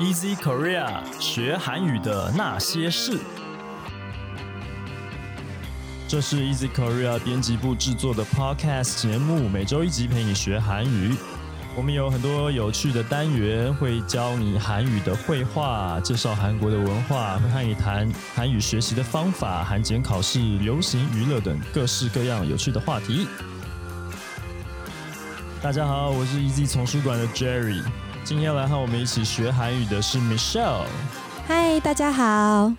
Easy Korea 学韩语的那些事，这是 Easy Korea 编辑部制作的 Podcast 节目，每周一集陪你学韩语。我们有很多有趣的单元，会教你韩语的绘画，介绍韩国的文化，会和你谈韩语学习的方法、韩检考试、流行娱乐等各式各样有趣的话题。大家好，我是 Easy 丛书馆的 Jerry。今天来和我们一起学韩语的是 Michelle。嗨，大家好。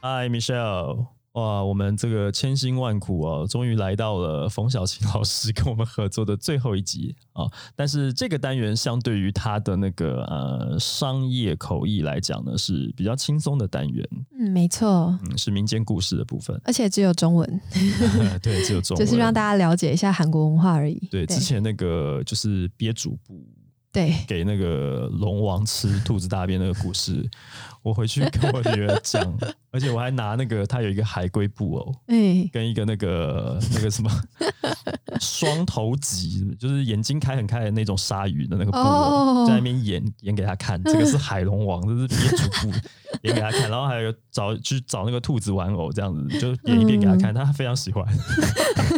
Hi Michelle。哇，我们这个千辛万苦哦，终于来到了冯小琴老师跟我们合作的最后一集啊！但是这个单元相对于他的那个呃商业口译来讲呢，是比较轻松的单元。嗯，没错，嗯，是民间故事的部分，而且只有中文。对，只有中文，就是让大家了解一下韩国文化而已。对，之前那个就是憋主部。对，给那个龙王吃兔子大便那个故事，我回去跟我女儿讲，而且我还拿那个他有一个海龟布偶，嗯，跟一个那个那个什么 双头鲫，就是眼睛开很开的那种鲨鱼的那个布偶，在那边演演给他看，这个是海龙王，这是别主布演给他看，然后还有找去找那个兔子玩偶，这样子就演一遍给他看，他非常喜欢，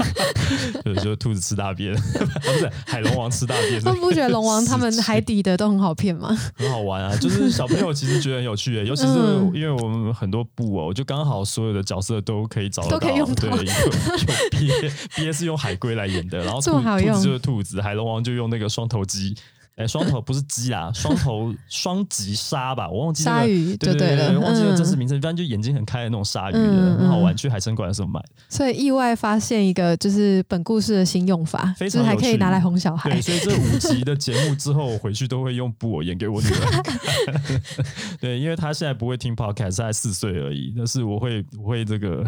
就就兔子吃大便，不是海龙王吃大便，他不觉得龙王他。们海底的都很好骗吗？很好玩啊！就是小朋友其实觉得很有趣诶，尤其是因为我们很多布偶，就刚好所有的角色都可以找得到。对，有鳖鳖是用海龟来演的，然后兔兔子就是兔子，海龙王就用那个双头鸡。哎，双头不是鸡啊，双头 双棘鲨吧？我忘记鲨鱼对对对，忘记了真实名称，反正就眼睛很开的那种鲨鱼，很好玩。去海参馆的时候买。所以意外发现一个就是本故事的新用法，就是还可以拿来哄小孩。对，所以这五集的节目之后，我回去都会用布偶演给我女儿。对，因为她现在不会听 podcast，才四岁而已。但是我会我会这个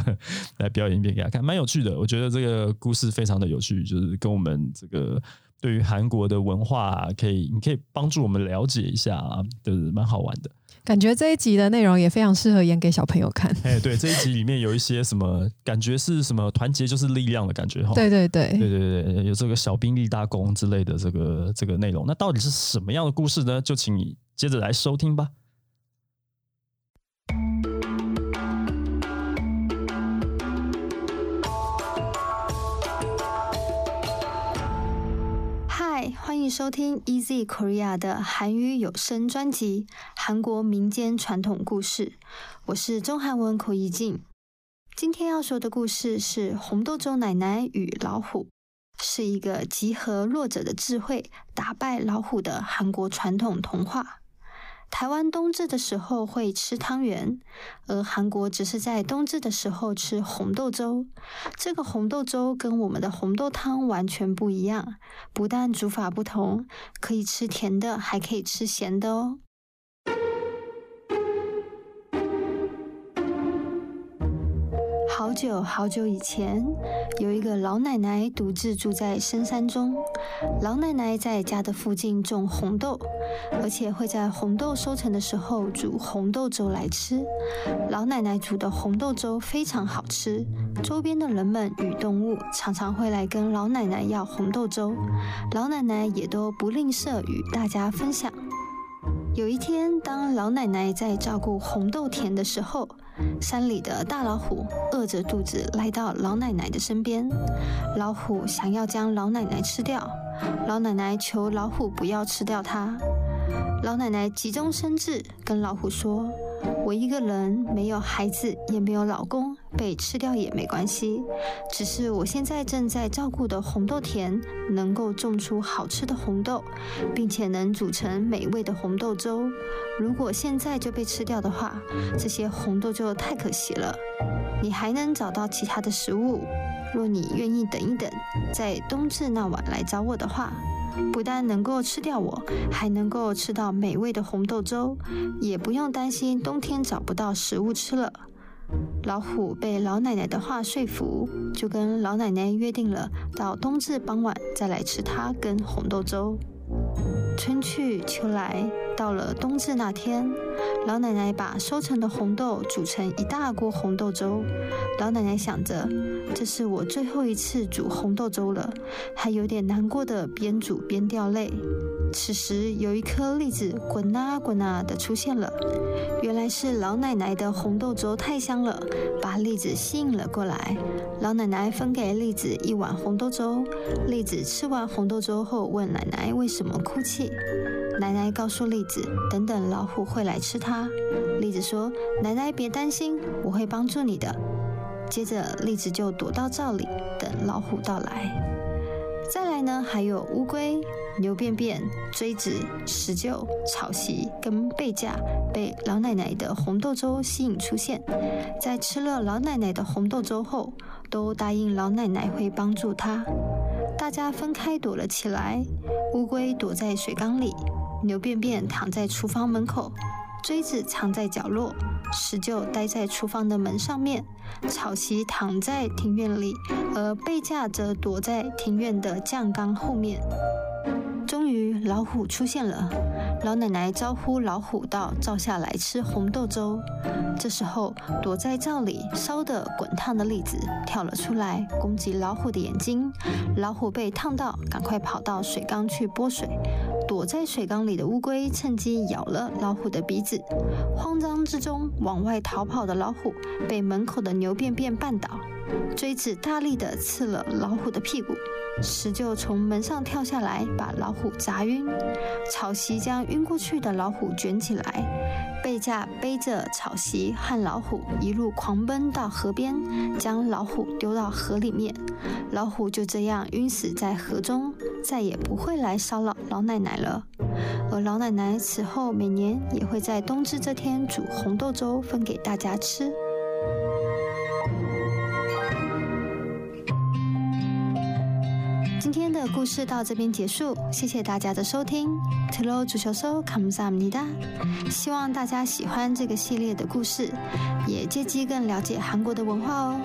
来表演一遍给她看，蛮有趣的。我觉得这个故事非常的有趣，就是跟我们这个。对于韩国的文化，可以你可以帮助我们了解一下啊，对，蛮好玩的。感觉这一集的内容也非常适合演给小朋友看。哎，对，这一集里面有一些什么感觉是什么团结就是力量的感觉哈。对对对，对对对，有这个小兵立大功之类的这个这个内容。那到底是什么样的故事呢？就请你接着来收听吧。欢迎收听 Easy Korea 的韩语有声专辑《韩国民间传统故事》，我是中韩文口译静。今天要说的故事是《红豆粥奶奶与老虎》，是一个集合弱者的智慧，打败老虎的韩国传统童话。台湾冬至的时候会吃汤圆，而韩国只是在冬至的时候吃红豆粥。这个红豆粥跟我们的红豆汤完全不一样，不但煮法不同，可以吃甜的，还可以吃咸的哦。好久好久以前，有一个老奶奶独自住在深山中。老奶奶在家的附近种红豆，而且会在红豆收成的时候煮红豆粥来吃。老奶奶煮的红豆粥非常好吃，周边的人们与动物常常会来跟老奶奶要红豆粥，老奶奶也都不吝啬与大家分享。有一天，当老奶奶在照顾红豆田的时候，山里的大老虎饿着肚子来到老奶奶的身边。老虎想要将老奶奶吃掉，老奶奶求老虎不要吃掉它。老奶奶急中生智，跟老虎说。我一个人没有孩子，也没有老公，被吃掉也没关系。只是我现在正在照顾的红豆田，能够种出好吃的红豆，并且能煮成美味的红豆粥。如果现在就被吃掉的话，这些红豆就太可惜了。你还能找到其他的食物。若你愿意等一等，在冬至那晚来找我的话。不但能够吃掉我，还能够吃到美味的红豆粥，也不用担心冬天找不到食物吃了。老虎被老奶奶的话说服，就跟老奶奶约定了，到冬至傍晚再来吃它跟红豆粥。春去秋来，到了冬至那天，老奶奶把收成的红豆煮成一大锅红豆粥。老奶奶想着，这是我最后一次煮红豆粥了，还有点难过的边煮边掉泪。此时，有一颗栗子滚啊滚啊的出现了，原来是老奶奶的红豆粥太香了，把栗子吸引了过来。老奶奶分给栗子一碗红豆粥，栗子吃完红豆粥后问奶奶为什么哭泣。奶奶告诉栗子，等等老虎会来吃它。栗子说：“奶奶别担心，我会帮助你的。”接着，栗子就躲到灶里等老虎到来。再来呢，还有乌龟、牛便便、锥子、石臼、草席跟背架被老奶奶的红豆粥吸引出现，在吃了老奶奶的红豆粥后，都答应老奶奶会帮助她。大家分开躲了起来，乌龟躲在水缸里，牛便便躺在厨房门口。锥子藏在角落，石臼待在厨房的门上面，草席躺在庭院里，而贝架则躲在庭院的酱缸后面。终于，老虎出现了。老奶奶招呼老虎到灶下来吃红豆粥。这时候，躲在灶里烧得滚烫的栗子跳了出来，攻击老虎的眼睛。老虎被烫到，赶快跑到水缸去拨水。躲在水缸里的乌龟趁机咬了老虎的鼻子，慌张之中往外逃跑的老虎被门口的牛便便绊倒，锥子大力地刺了老虎的屁股，石臼从门上跳下来把老虎砸晕，草席将晕过去的老虎卷起来，贝架背着草席和老虎一路狂奔到河边，将老虎丢到河里面，老虎就这样晕死在河中。再也不会来骚扰老奶奶了，而老奶奶此后每年也会在冬至这天煮红豆粥分给大家吃。今天的故事到这边结束，谢谢大家的收听。t e l o 足球收，come s a m n i d a 希望大家喜欢这个系列的故事，也借机更了解韩国的文化哦。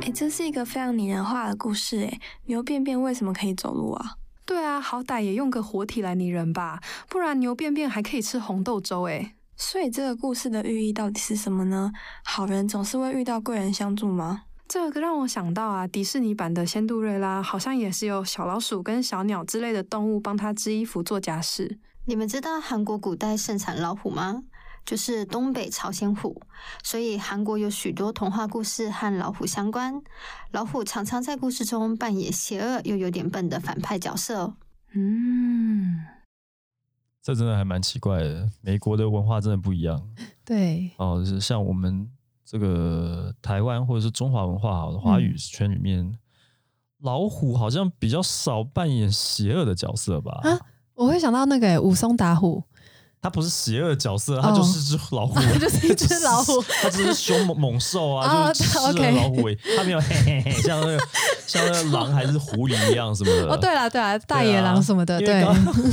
哎，这是一个非常拟人化的故事。哎，牛便便为什么可以走路啊？对啊，好歹也用个活体来拟人吧，不然牛便便还可以吃红豆粥。哎，所以这个故事的寓意到底是什么呢？好人总是会遇到贵人相助吗？这个让我想到啊，迪士尼版的仙杜瑞拉好像也是有小老鼠跟小鸟之类的动物帮他织衣服做家事。你们知道韩国古代盛产老虎吗？就是东北朝鲜虎，所以韩国有许多童话故事和老虎相关。老虎常常在故事中扮演邪恶又有点笨的反派角色哦。嗯，这真的还蛮奇怪的。美国的文化真的不一样。对哦，就是像我们这个台湾或者是中华文化好的华语圈里面，老虎好像比较少扮演邪恶的角色吧？啊，我会想到那个武松打虎。它不是邪恶角色，它就是只老虎，就是一只老虎，它只是凶猛猛兽啊，就是吃了老虎尾，它没有 嘿嘿嘿，像那个像那个狼还是狐狸一样什么的。哦，对了对了，大野狼什么的，对。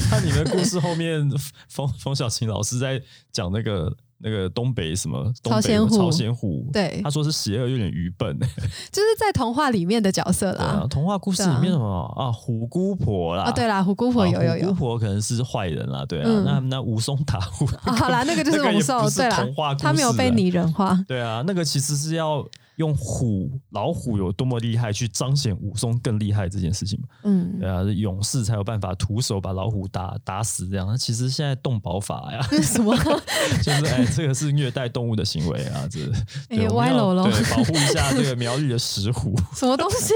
看你们故事后面，冯冯小琴老师在讲那个。那个东北什么朝鲜虎？朝鲜虎，对，他说是邪恶，有点愚笨，就是在童话里面的角色啦。童话故事里面什么啊？虎姑婆啦，啊，对啦，虎姑婆有有有，虎姑婆可能是坏人啦，对啊。那那武松打虎，好啦，那个就是武松，对啦，他没有被拟人化，对啊，那个其实是要。用虎老虎有多么厉害，去彰显武松更厉害这件事情嘛？嗯，对啊，勇士才有办法徒手把老虎打打死这样。那其实现在动保法呀，什么？就是哎，这个是虐待动物的行为啊，这哎歪楼了。对，保护一下这个苗栗的石虎。什么东西？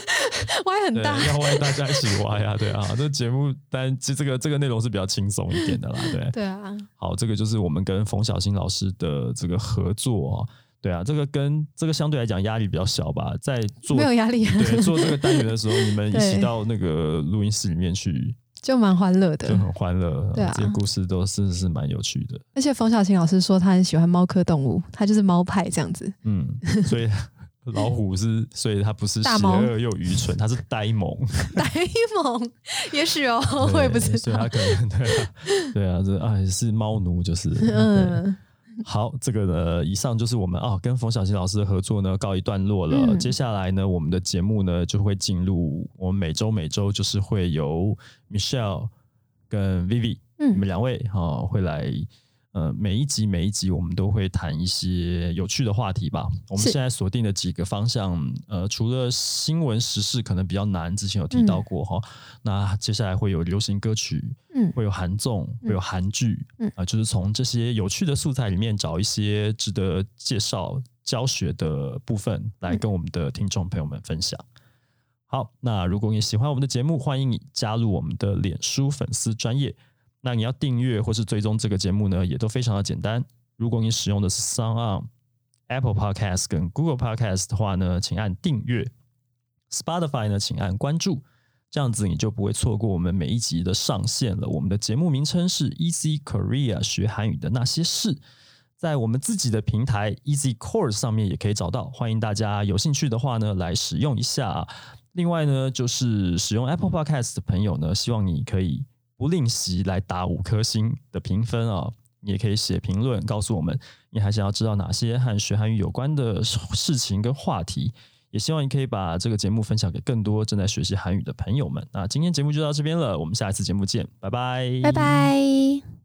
歪很大，要歪大家一起歪呀，对啊。这节目，但其实这个这个内容是比较轻松一点的啦，对。对啊。好，这个就是我们跟冯小新老师的这个合作啊。对啊，这个跟这个相对来讲压力比较小吧，在做没有压力。对，做这个单元的时候，你们一 起到那个录音室里面去，就蛮欢乐的，就很欢乐。对啊，这些故事都是是蛮有趣的。而且冯小琴老师说他很喜欢猫科动物，他就是猫派这样子。嗯，所以 老虎是，所以他不是邪恶又愚蠢，他是呆萌。呆萌，也许哦，我也不知道。所以他可能对啊，对啊，这啊是猫奴，就是嗯。好，这个呢，以上就是我们啊跟冯小新老师的合作呢告一段落了。接下来呢，我们的节目呢就会进入我们每周每周就是会由 Michelle 跟 Vivi 你们两位哈会来。呃，每一集每一集我们都会谈一些有趣的话题吧。我们现在锁定的几个方向，呃，除了新闻时事可能比较难，之前有提到过哈。那接下来会有流行歌曲，嗯，会有韩综，会有韩剧，嗯啊，就是从这些有趣的素材里面找一些值得介绍教学的部分来跟我们的听众朋友们分享。好，那如果你喜欢我们的节目，欢迎你加入我们的脸书粉丝专业。那你要订阅或是追踪这个节目呢，也都非常的简单。如果你使用的是 Sound、Apple Podcast 跟 Google Podcast 的话呢，请按订阅；Spotify 呢，请按关注。这样子你就不会错过我们每一集的上线了。我们的节目名称是 Easy Korea 学韩语的那些事，在我们自己的平台 Easy Course 上面也可以找到。欢迎大家有兴趣的话呢，来使用一下。另外呢，就是使用 Apple Podcast 的朋友呢，希望你可以。不吝惜来打五颗星的评分啊！你也可以写评论告诉我们，你还想要知道哪些和学韩语有关的事情跟话题？也希望你可以把这个节目分享给更多正在学习韩语的朋友们。那今天节目就到这边了，我们下一次节目见，拜拜，拜拜。